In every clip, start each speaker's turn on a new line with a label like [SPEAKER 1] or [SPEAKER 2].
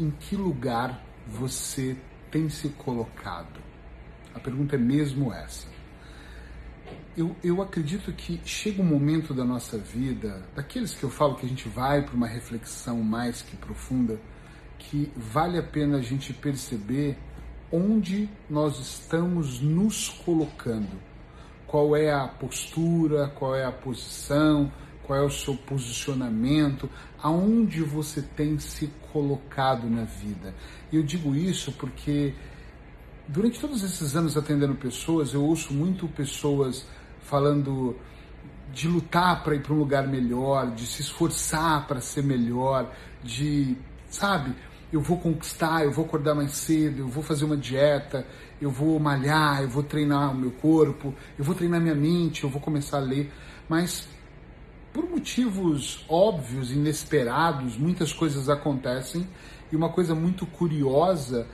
[SPEAKER 1] em que lugar você tem se colocado? A pergunta é mesmo essa. Eu, eu acredito que chega um momento da nossa vida, daqueles que eu falo que a gente vai para uma reflexão mais que profunda, que vale a pena a gente perceber onde nós estamos nos colocando. Qual é a postura, qual é a posição, qual é o seu posicionamento, aonde você tem se colocado na vida. E eu digo isso porque durante todos esses anos atendendo pessoas, eu ouço muito pessoas falando de lutar para ir para um lugar melhor, de se esforçar para ser melhor, de, sabe, eu vou conquistar, eu vou acordar mais cedo, eu vou fazer uma dieta, eu vou malhar, eu vou treinar o meu corpo, eu vou treinar minha mente, eu vou começar a ler. Mas por motivos óbvios, inesperados, muitas coisas acontecem e uma coisa muito curiosa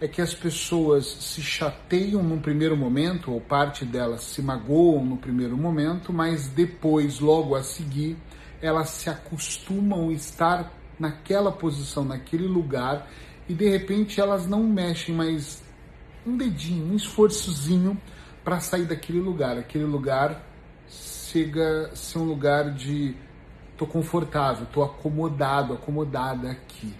[SPEAKER 1] é que as pessoas se chateiam num primeiro momento, ou parte delas se magoam no primeiro momento, mas depois, logo a seguir, elas se acostumam a estar naquela posição, naquele lugar, e de repente elas não mexem mais um dedinho, um esforçozinho para sair daquele lugar. Aquele lugar chega a ser um lugar de tô confortável, tô acomodado, acomodada aqui.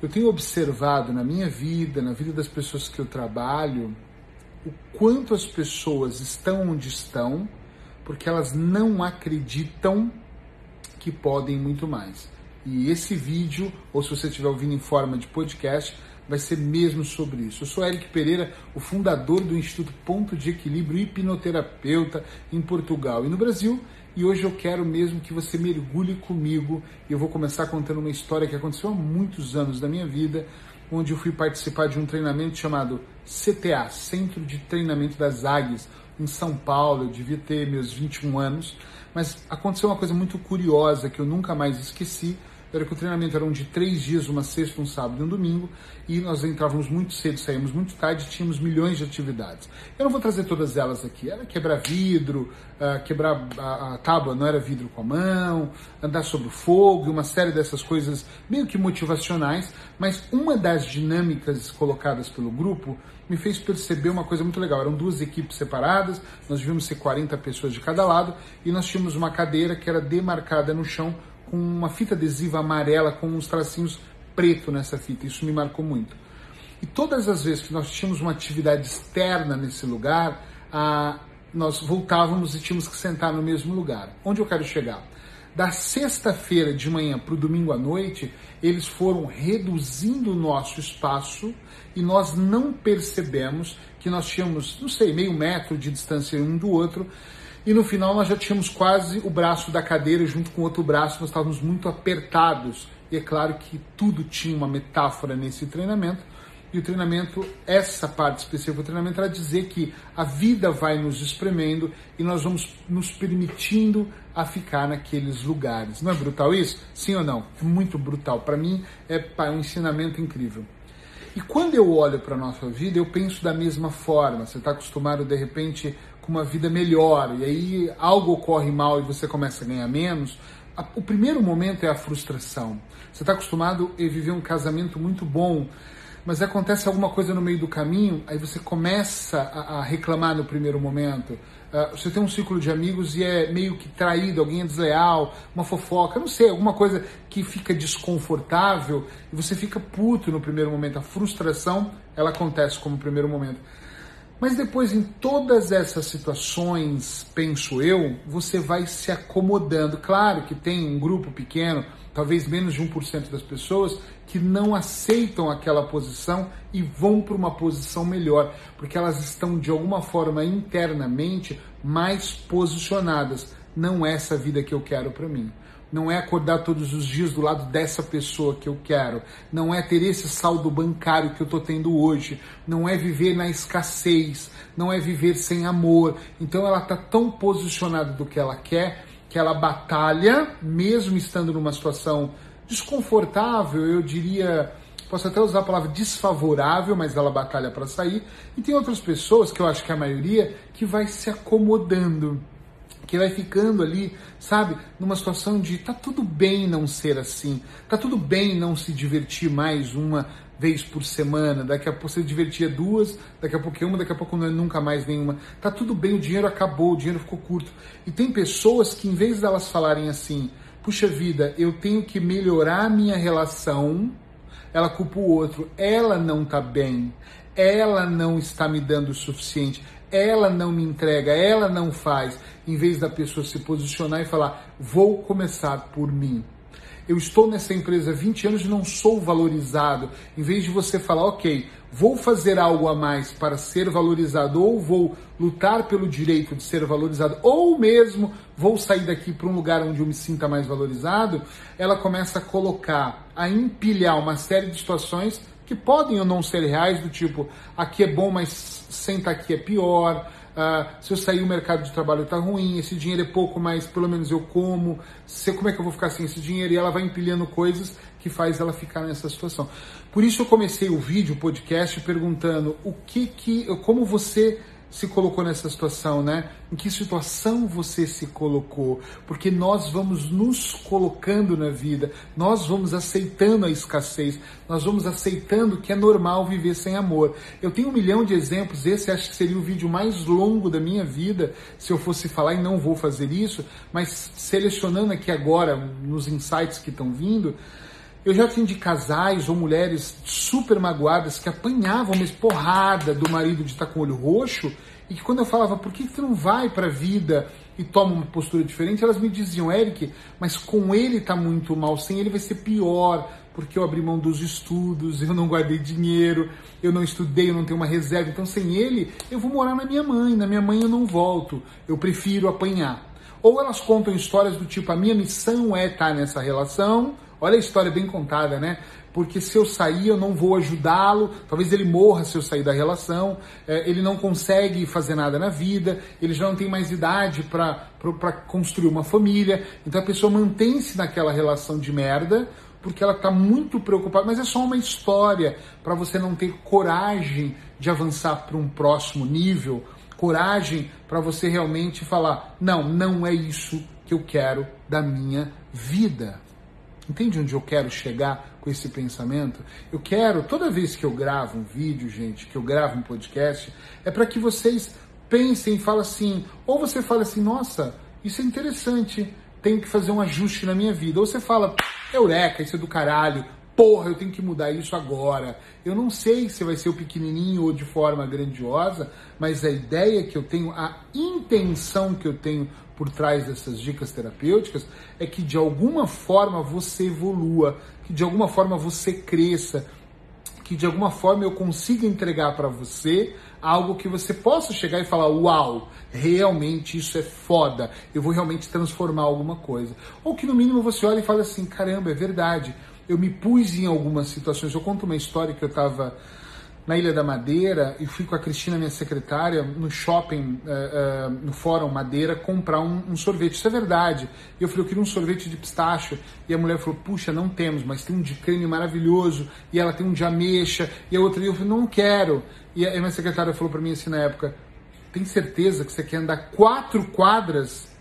[SPEAKER 1] Eu tenho observado na minha vida, na vida das pessoas que eu trabalho, o quanto as pessoas estão onde estão, porque elas não acreditam que podem muito mais. E esse vídeo, ou se você estiver ouvindo em forma de podcast, vai ser mesmo sobre isso. Eu sou Eric Pereira, o fundador do Instituto Ponto de Equilíbrio hipnoterapeuta em Portugal e no Brasil, e hoje eu quero mesmo que você mergulhe comigo. Eu vou começar contando uma história que aconteceu há muitos anos da minha vida, onde eu fui participar de um treinamento chamado CTA, Centro de Treinamento das Águias, em São Paulo. Eu devia ter meus 21 anos, mas aconteceu uma coisa muito curiosa que eu nunca mais esqueci era que o treinamento era um de três dias, uma sexta, um sábado e um domingo, e nós entrávamos muito cedo, saímos muito tarde, tínhamos milhões de atividades. Eu não vou trazer todas elas aqui, era quebrar vidro, uh, quebrar a, tábua, não era vidro com a mão, andar sobre o fogo, uma série dessas coisas meio que motivacionais, mas uma das dinâmicas colocadas pelo grupo me fez perceber uma coisa muito legal. Eram duas equipes separadas, nós devíamos ser 40 pessoas de cada lado, e nós tínhamos uma cadeira que era demarcada no chão com uma fita adesiva amarela com uns tracinhos preto nessa fita. Isso me marcou muito. E todas as vezes que nós tínhamos uma atividade externa nesse lugar, ah, nós voltávamos e tínhamos que sentar no mesmo lugar. Onde eu quero chegar? Da sexta-feira de manhã para o domingo à noite, eles foram reduzindo o nosso espaço e nós não percebemos que nós tínhamos, não sei, meio metro de distância um do outro e no final nós já tínhamos quase o braço da cadeira junto com o outro braço, nós estávamos muito apertados. E é claro que tudo tinha uma metáfora nesse treinamento. E o treinamento, essa parte específica do treinamento, era dizer que a vida vai nos espremendo e nós vamos nos permitindo a ficar naqueles lugares. Não é brutal isso? Sim ou não? É muito brutal. Para mim é um ensinamento incrível. E quando eu olho para a nossa vida, eu penso da mesma forma. Você está acostumado, de repente, com uma vida melhor, e aí algo ocorre mal e você começa a ganhar menos, o primeiro momento é a frustração. Você está acostumado a viver um casamento muito bom, mas acontece alguma coisa no meio do caminho, aí você começa a, a reclamar no primeiro momento. Uh, você tem um círculo de amigos e é meio que traído, alguém é desleal, uma fofoca, não sei, alguma coisa que fica desconfortável e você fica puto no primeiro momento. A frustração, ela acontece como primeiro momento. Mas depois, em todas essas situações, penso eu, você vai se acomodando. Claro que tem um grupo pequeno, talvez menos de 1% das pessoas, que não aceitam aquela posição e vão para uma posição melhor, porque elas estão de alguma forma internamente mais posicionadas. Não é essa vida que eu quero para mim não é acordar todos os dias do lado dessa pessoa que eu quero, não é ter esse saldo bancário que eu estou tendo hoje, não é viver na escassez, não é viver sem amor. Então ela está tão posicionada do que ela quer que ela batalha, mesmo estando numa situação desconfortável, eu diria, posso até usar a palavra desfavorável, mas ela batalha para sair. E tem outras pessoas, que eu acho que é a maioria, que vai se acomodando que vai ficando ali, sabe, numa situação de tá tudo bem não ser assim, tá tudo bem não se divertir mais uma vez por semana, daqui a pouco você divertia duas, daqui a pouco é uma, daqui a pouco não é nunca mais nenhuma. Tá tudo bem, o dinheiro acabou, o dinheiro ficou curto. E tem pessoas que em vez delas falarem assim, puxa vida, eu tenho que melhorar a minha relação, ela culpa o outro, ela não tá bem, ela não está me dando o suficiente, ela não me entrega, ela não faz, em vez da pessoa se posicionar e falar: vou começar por mim. Eu estou nessa empresa há 20 anos e não sou valorizado. Em vez de você falar, ok, vou fazer algo a mais para ser valorizado, ou vou lutar pelo direito de ser valorizado, ou mesmo vou sair daqui para um lugar onde eu me sinta mais valorizado, ela começa a colocar, a empilhar uma série de situações que podem ou não ser reais, do tipo, aqui é bom, mas senta aqui é pior, uh, se eu sair o mercado de trabalho está ruim, esse dinheiro é pouco, mas pelo menos eu como, se, como é que eu vou ficar sem esse dinheiro? E ela vai empilhando coisas que faz ela ficar nessa situação. Por isso eu comecei o vídeo, o podcast, perguntando o que que, como você se colocou nessa situação, né? Em que situação você se colocou? Porque nós vamos nos colocando na vida, nós vamos aceitando a escassez, nós vamos aceitando que é normal viver sem amor. Eu tenho um milhão de exemplos, esse acho que seria o vídeo mais longo da minha vida, se eu fosse falar e não vou fazer isso, mas selecionando aqui agora, nos insights que estão vindo, eu já atendi casais ou mulheres super magoadas que apanhavam uma porrada do marido de estar com o olho roxo e que quando eu falava, por que, tu não vai para a vida e toma uma postura diferente, elas me diziam, Eric, mas com ele tá muito mal, sem ele vai ser pior, porque eu abri mão dos estudos, eu não guardei dinheiro, eu não estudei, eu não tenho uma reserva, então sem ele eu vou morar na minha mãe, na minha mãe eu não volto, eu prefiro apanhar. Ou elas contam histórias do tipo, a minha missão é estar nessa relação, Olha a história bem contada, né? Porque se eu sair, eu não vou ajudá-lo, talvez ele morra se eu sair da relação, é, ele não consegue fazer nada na vida, ele já não tem mais idade para construir uma família, então a pessoa mantém-se naquela relação de merda, porque ela está muito preocupada, mas é só uma história para você não ter coragem de avançar para um próximo nível, coragem para você realmente falar: não, não é isso que eu quero da minha vida. Entende onde eu quero chegar com esse pensamento? Eu quero, toda vez que eu gravo um vídeo, gente, que eu gravo um podcast, é para que vocês pensem e falem assim, ou você fala assim, nossa, isso é interessante, tenho que fazer um ajuste na minha vida. Ou você fala, eureka, isso é do caralho, porra, eu tenho que mudar isso agora. Eu não sei se vai ser o pequenininho ou de forma grandiosa, mas a ideia que eu tenho, a intenção que eu tenho por trás dessas dicas terapêuticas é que de alguma forma você evolua, que de alguma forma você cresça, que de alguma forma eu consiga entregar para você algo que você possa chegar e falar: Uau, realmente isso é foda, eu vou realmente transformar alguma coisa. Ou que no mínimo você olha e fala assim: caramba, é verdade, eu me pus em algumas situações. Eu conto uma história que eu estava na Ilha da Madeira e fui com a Cristina, minha secretária, no shopping, uh, uh, no Fórum Madeira, comprar um, um, sorvete. Isso é verdade. E eu falei, eu queria um sorvete de pistache. E a mulher falou, puxa, não temos, mas tem um de creme maravilhoso. E ela tem um de ameixa. E a outra, eu falei, não quero. E a minha secretária falou para mim assim na época, tem certeza que você quer andar quatro quadras?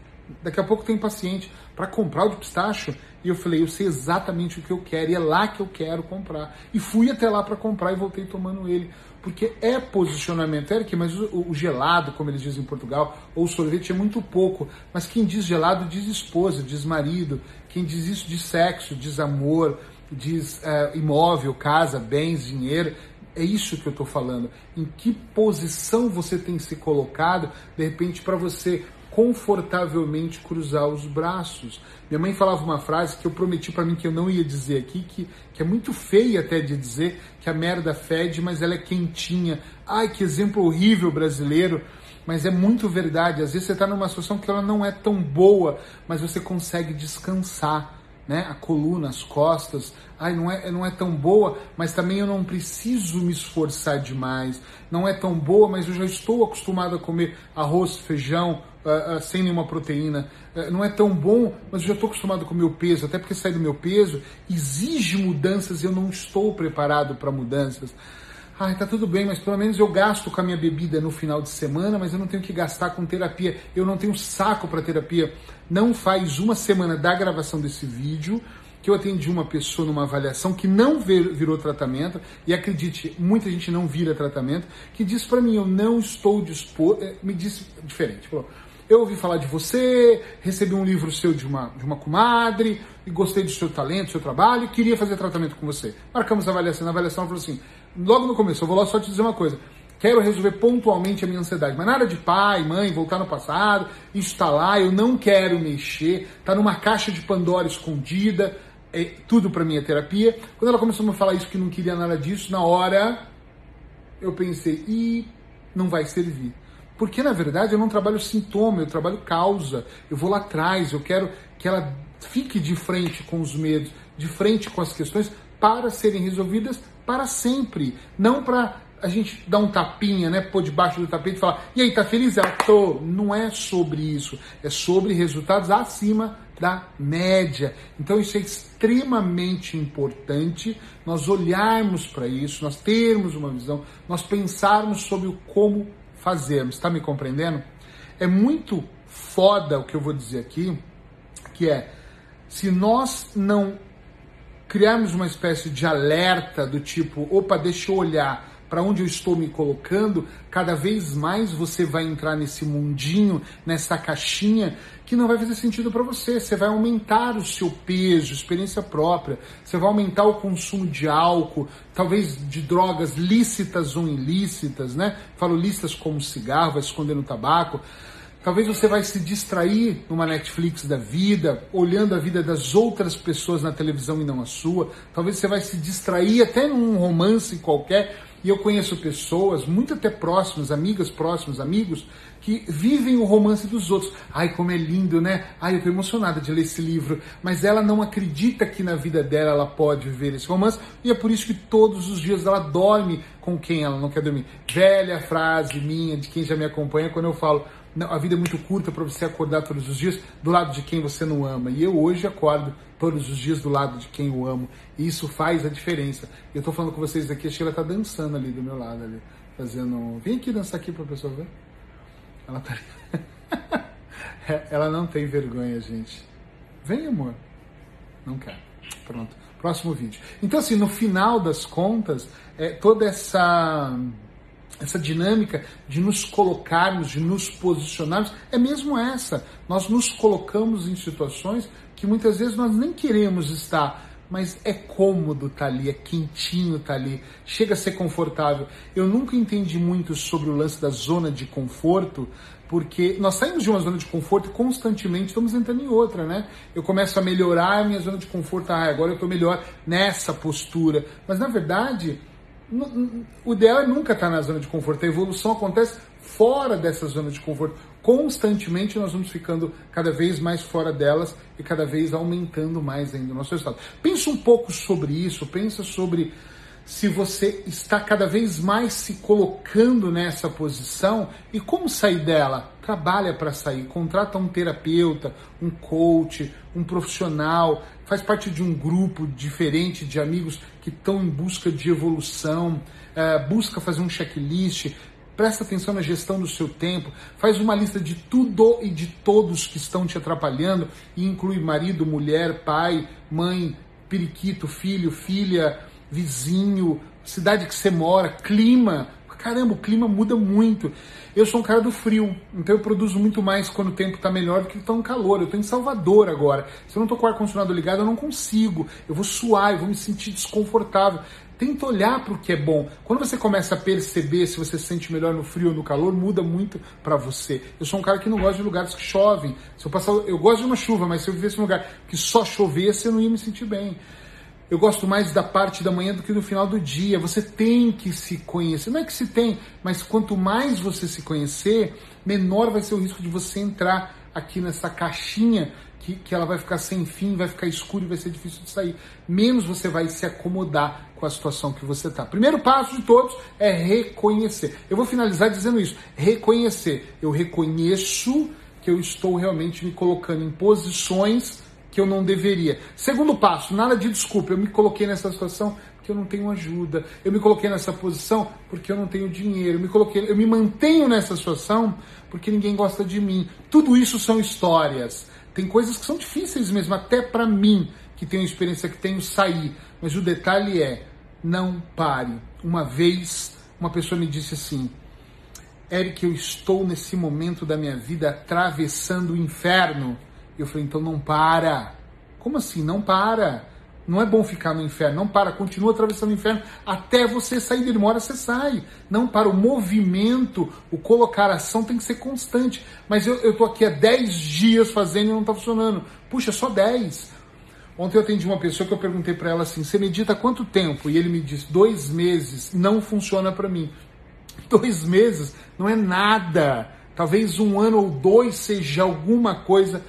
[SPEAKER 1] Daqui a pouco tem paciente para comprar o de pistache. E eu falei, eu sei exatamente o que eu quero e é lá que eu quero comprar. E fui até lá para comprar e voltei tomando ele. Porque é posicionamento. Eric, mas o, o, gelado, como eles dizem em Portugal, ou sorvete é muito pouco. Mas quem diz gelado diz esposa, diz marido. Quem diz isso diz sexo, diz amor, diz é, imóvel, casa, bens, dinheiro. É isso que eu estou falando. Em que posição você tem se colocado, de repente, para você confortavelmente cruzar os braços. Minha mãe falava uma frase que eu prometi para mim que eu não ia dizer aqui, que, que é muito feia até de dizer, que a merda fede, mas ela é quentinha. Ai, que exemplo horrível brasileiro, mas é muito verdade. Às vezes você está numa situação que ela não é tão boa, mas você consegue descansar. Né? A coluna, as costas, ai, não é, não é tão boa, mas também eu não preciso me esforçar demais. Não é tão boa, mas eu já estou acostumado a comer arroz, feijão, uh, uh, sem nenhuma proteína. Uh, não é tão bom, mas eu já estou acostumado com o meu peso, até porque sair do meu peso exige mudanças e eu não estou preparado para mudanças. ah, tá tudo bem, mas pelo menos eu gasto com a minha bebida no final de semana, mas eu não tenho que gastar com terapia. Eu não tenho saco para terapia. Não faz uma semana da gravação desse vídeo que eu atendi uma pessoa numa avaliação que não virou tratamento, e acredite, muita gente não vira tratamento, que disse para mim, eu não estou disposto, eh, me disse diferente, falou, eu ouvi falar de você, recebi um livro seu de uma, de uma comadre, e gostei do seu talento, do seu trabalho, e queria fazer tratamento com você. Marcamos a avaliação, na avaliação ela falou assim, logo no começo, eu vou lá só te dizer uma coisa, quero resolver pontualmente a minha ansiedade, mas nada de pai, mãe, voltar no passado, isso está lá, eu não quero mexer, está numa caixa de Pandora escondida, é, tudo para mim é terapia. Quando ela começou a me falar isso, que não queria nada disso, na hora eu pensei, e não vai servir. Porque na verdade eu não trabalho sintoma, eu trabalho causa. Eu vou lá atrás, eu quero que ela fique de frente com os medos, de frente com as questões para serem resolvidas para sempre, não para a gente dar um tapinha, né, pôr debaixo do tapete e falar, e aí, tá feliz? Ela, tô. Não é sobre isso, é sobre resultados acima da média. Então isso é extremamente importante, nós olharmos para isso, nós termos uma visão, nós pensarmos sobre o como fazermos. Está me compreendendo? É muito foda o que eu vou dizer aqui, que é se nós não criarmos uma espécie de alerta do tipo, opa, deixa eu olhar para onde eu estou me colocando, cada vez mais você vai entrar nesse mundinho, nessa caixinha que não vai fazer sentido para você. Você vai aumentar o seu peso, experiência própria, você vai aumentar o consumo de álcool, talvez de drogas lícitas ou ilícitas, né? Falo lícitas como cigarro, vai esconder no tabaco. Talvez você vai se distrair numa Netflix da vida, olhando a vida das outras pessoas na televisão e não a sua. Talvez você vai se distrair até num romance qualquer e eu conheço pessoas, muito até próximas, amigas próximas, amigos, que vivem o romance dos outros. Ai, como é lindo, né? Ai, eu tô emocionada de ler esse livro. Mas ela não acredita que na vida dela ela pode viver esse romance. E é por isso que todos os dias ela dorme com quem ela não quer dormir. Velha frase minha, de quem já me acompanha, quando eu falo a vida é muito curta para você acordar todos os dias do lado de quem você não ama. E eu hoje acordo todos os dias do lado de quem eu amo. E isso faz a diferença. Eu estou falando com vocês aqui, a Sheila está dançando ali do meu lado, ali, fazendo. Vem aqui dançar aqui para a pessoa ver. Ela tá. Ela não tem vergonha, gente. Vem, amor. Não quer. Pronto. Próximo vídeo. Então, assim, no final das contas, é, toda essa essa dinâmica de nos colocarmos, de nos posicionarmos, é mesmo essa. Nós nos colocamos em situações que muitas vezes nós nem queremos estar, mas é cômodo estar tá ali, é quentinho estar tá ali, chega a ser confortável. Eu nunca entendi muito sobre o lance da zona de conforto, porque nós saímos de uma zona de conforto e constantemente estamos entrando em outra, né? Eu começo a melhorar a minha zona de conforto, ah, agora eu estou melhor nessa postura, mas na verdade o ideal é nunca estar na zona de conforto. A evolução acontece fora dessa zona de conforto. Constantemente nós vamos ficando cada vez mais fora delas e cada vez aumentando mais ainda o nosso estado. Pensa um pouco sobre isso, pensa sobre se você está cada vez mais se colocando nessa posição e como sair dela. Trabalha para sair, contrata um terapeuta, um coach, um profissional, faz parte de um grupo diferente de amigos que estão em busca de evolução, é, busca fazer um checklist, presta atenção na gestão do seu tempo, faz uma lista de tudo e de todos que estão te atrapalhando e inclui marido, mulher, pai, mãe, periquito, filho, filha, vizinho, cidade que você mora, clima. Caramba, o clima muda muito. Eu sou um cara do frio, então eu produzo muito mais quando o tempo está melhor do que está um calor. Eu estou em Salvador agora. Se eu não estou com o ar-condicionado ligado, eu não consigo. Eu vou suar, eu vou me sentir desconfortável. Tenta olhar para o que é bom. Quando você começa a perceber se você se sente melhor no frio ou no calor, muda muito para você. Eu sou um cara que não gosta de lugares que chovem. Se eu passar, eu gosto de uma chuva, mas se eu vivesse num lugar que só chovesse, eu não ia me sentir bem. Eu gosto mais da parte da manhã do que do final do dia. Você tem que se conhecer. Não é que se tem, mas quanto mais você se conhecer, menor vai ser o risco de você entrar aqui nessa caixinha que, que ela vai ficar sem fim, vai ficar escuro e vai ser difícil de sair. Menos você vai se acomodar com a situação que você está. Primeiro passo de todos é reconhecer. Eu vou finalizar dizendo isso. Reconhecer. Eu reconheço que eu estou realmente me colocando em posições que eu não deveria. Segundo passo, nada de desculpa. Eu me coloquei nessa situação porque eu não tenho ajuda. Eu me coloquei nessa posição porque eu não tenho dinheiro. Eu me coloquei, eu me mantenho nessa situação porque ninguém gosta de mim. Tudo isso são histórias. Tem coisas que são difíceis mesmo, até para mim, que tenho experiência, que tenho sair. Mas o detalhe é, não pare. Uma vez, uma pessoa me disse assim: Eric, eu estou nesse momento da minha vida atravessando o inferno. Eu falei, então não para. Como assim? Não para. Não é bom ficar no inferno. Não para. Continua atravessando o inferno até você sair dele. Uma hora você sai. Não para. O movimento, o colocar ação tem que ser constante. Mas eu, tô aqui há 10 dias fazendo e não está funcionando. Puxa, só 10. Ontem eu atendi uma pessoa que eu perguntei para ela assim: você medita quanto tempo? E ele me disse: dois meses. Não funciona para mim. Dois meses não é nada. Talvez um ano ou dois seja alguma coisa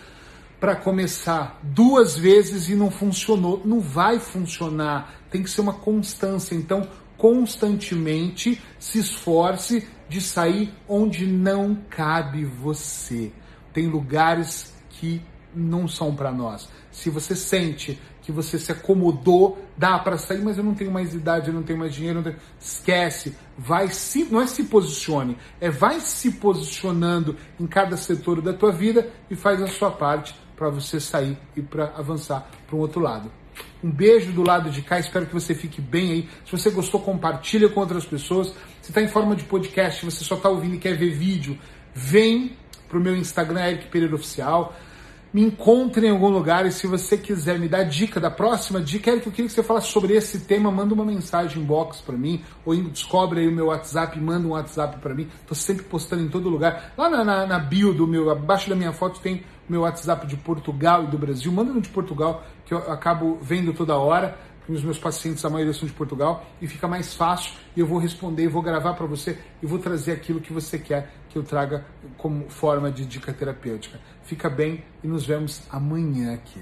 [SPEAKER 1] para começar duas vezes e não funcionou. Não vai funcionar. Tem que ser uma constância. Então, constantemente se esforce de sair onde não cabe você. Tem lugares que não são para nós. Se você sente que você se acomodou, dá para sair, mas eu não tenho mais idade, eu não tenho mais dinheiro, tenho... esquece, vai se, não é se posicione, é vai se posicionando em cada setor da tua vida e faz a sua parte para você sair e para avançar para um outro lado. Um beijo do lado de cá, espero que você fique bem aí. Se você gostou, compartilha com outras pessoas. Se está em forma de podcast, você só está ouvindo e quer ver vídeo, vem para o meu Instagram, Eric Pereira Oficial me encontre em algum lugar e se você quiser me dar dica da próxima dica, que eu queria que você falasse sobre esse tema, manda uma mensagem inbox para mim, ou descobre aí o meu WhatsApp, manda um WhatsApp para mim. Tô sempre postando em todo lugar. Lá na, na, na, bio do meu, abaixo da minha foto tem meu WhatsApp de Portugal e do Brasil. Manda no de Portugal, que eu acabo vendo toda hora os meus pacientes, a maioria são de Portugal, e fica mais fácil e eu vou responder, vou gravar para você e vou trazer aquilo que você quer que eu traga como forma de dica terapêutica. Fica bem e nos vemos amanhã aqui.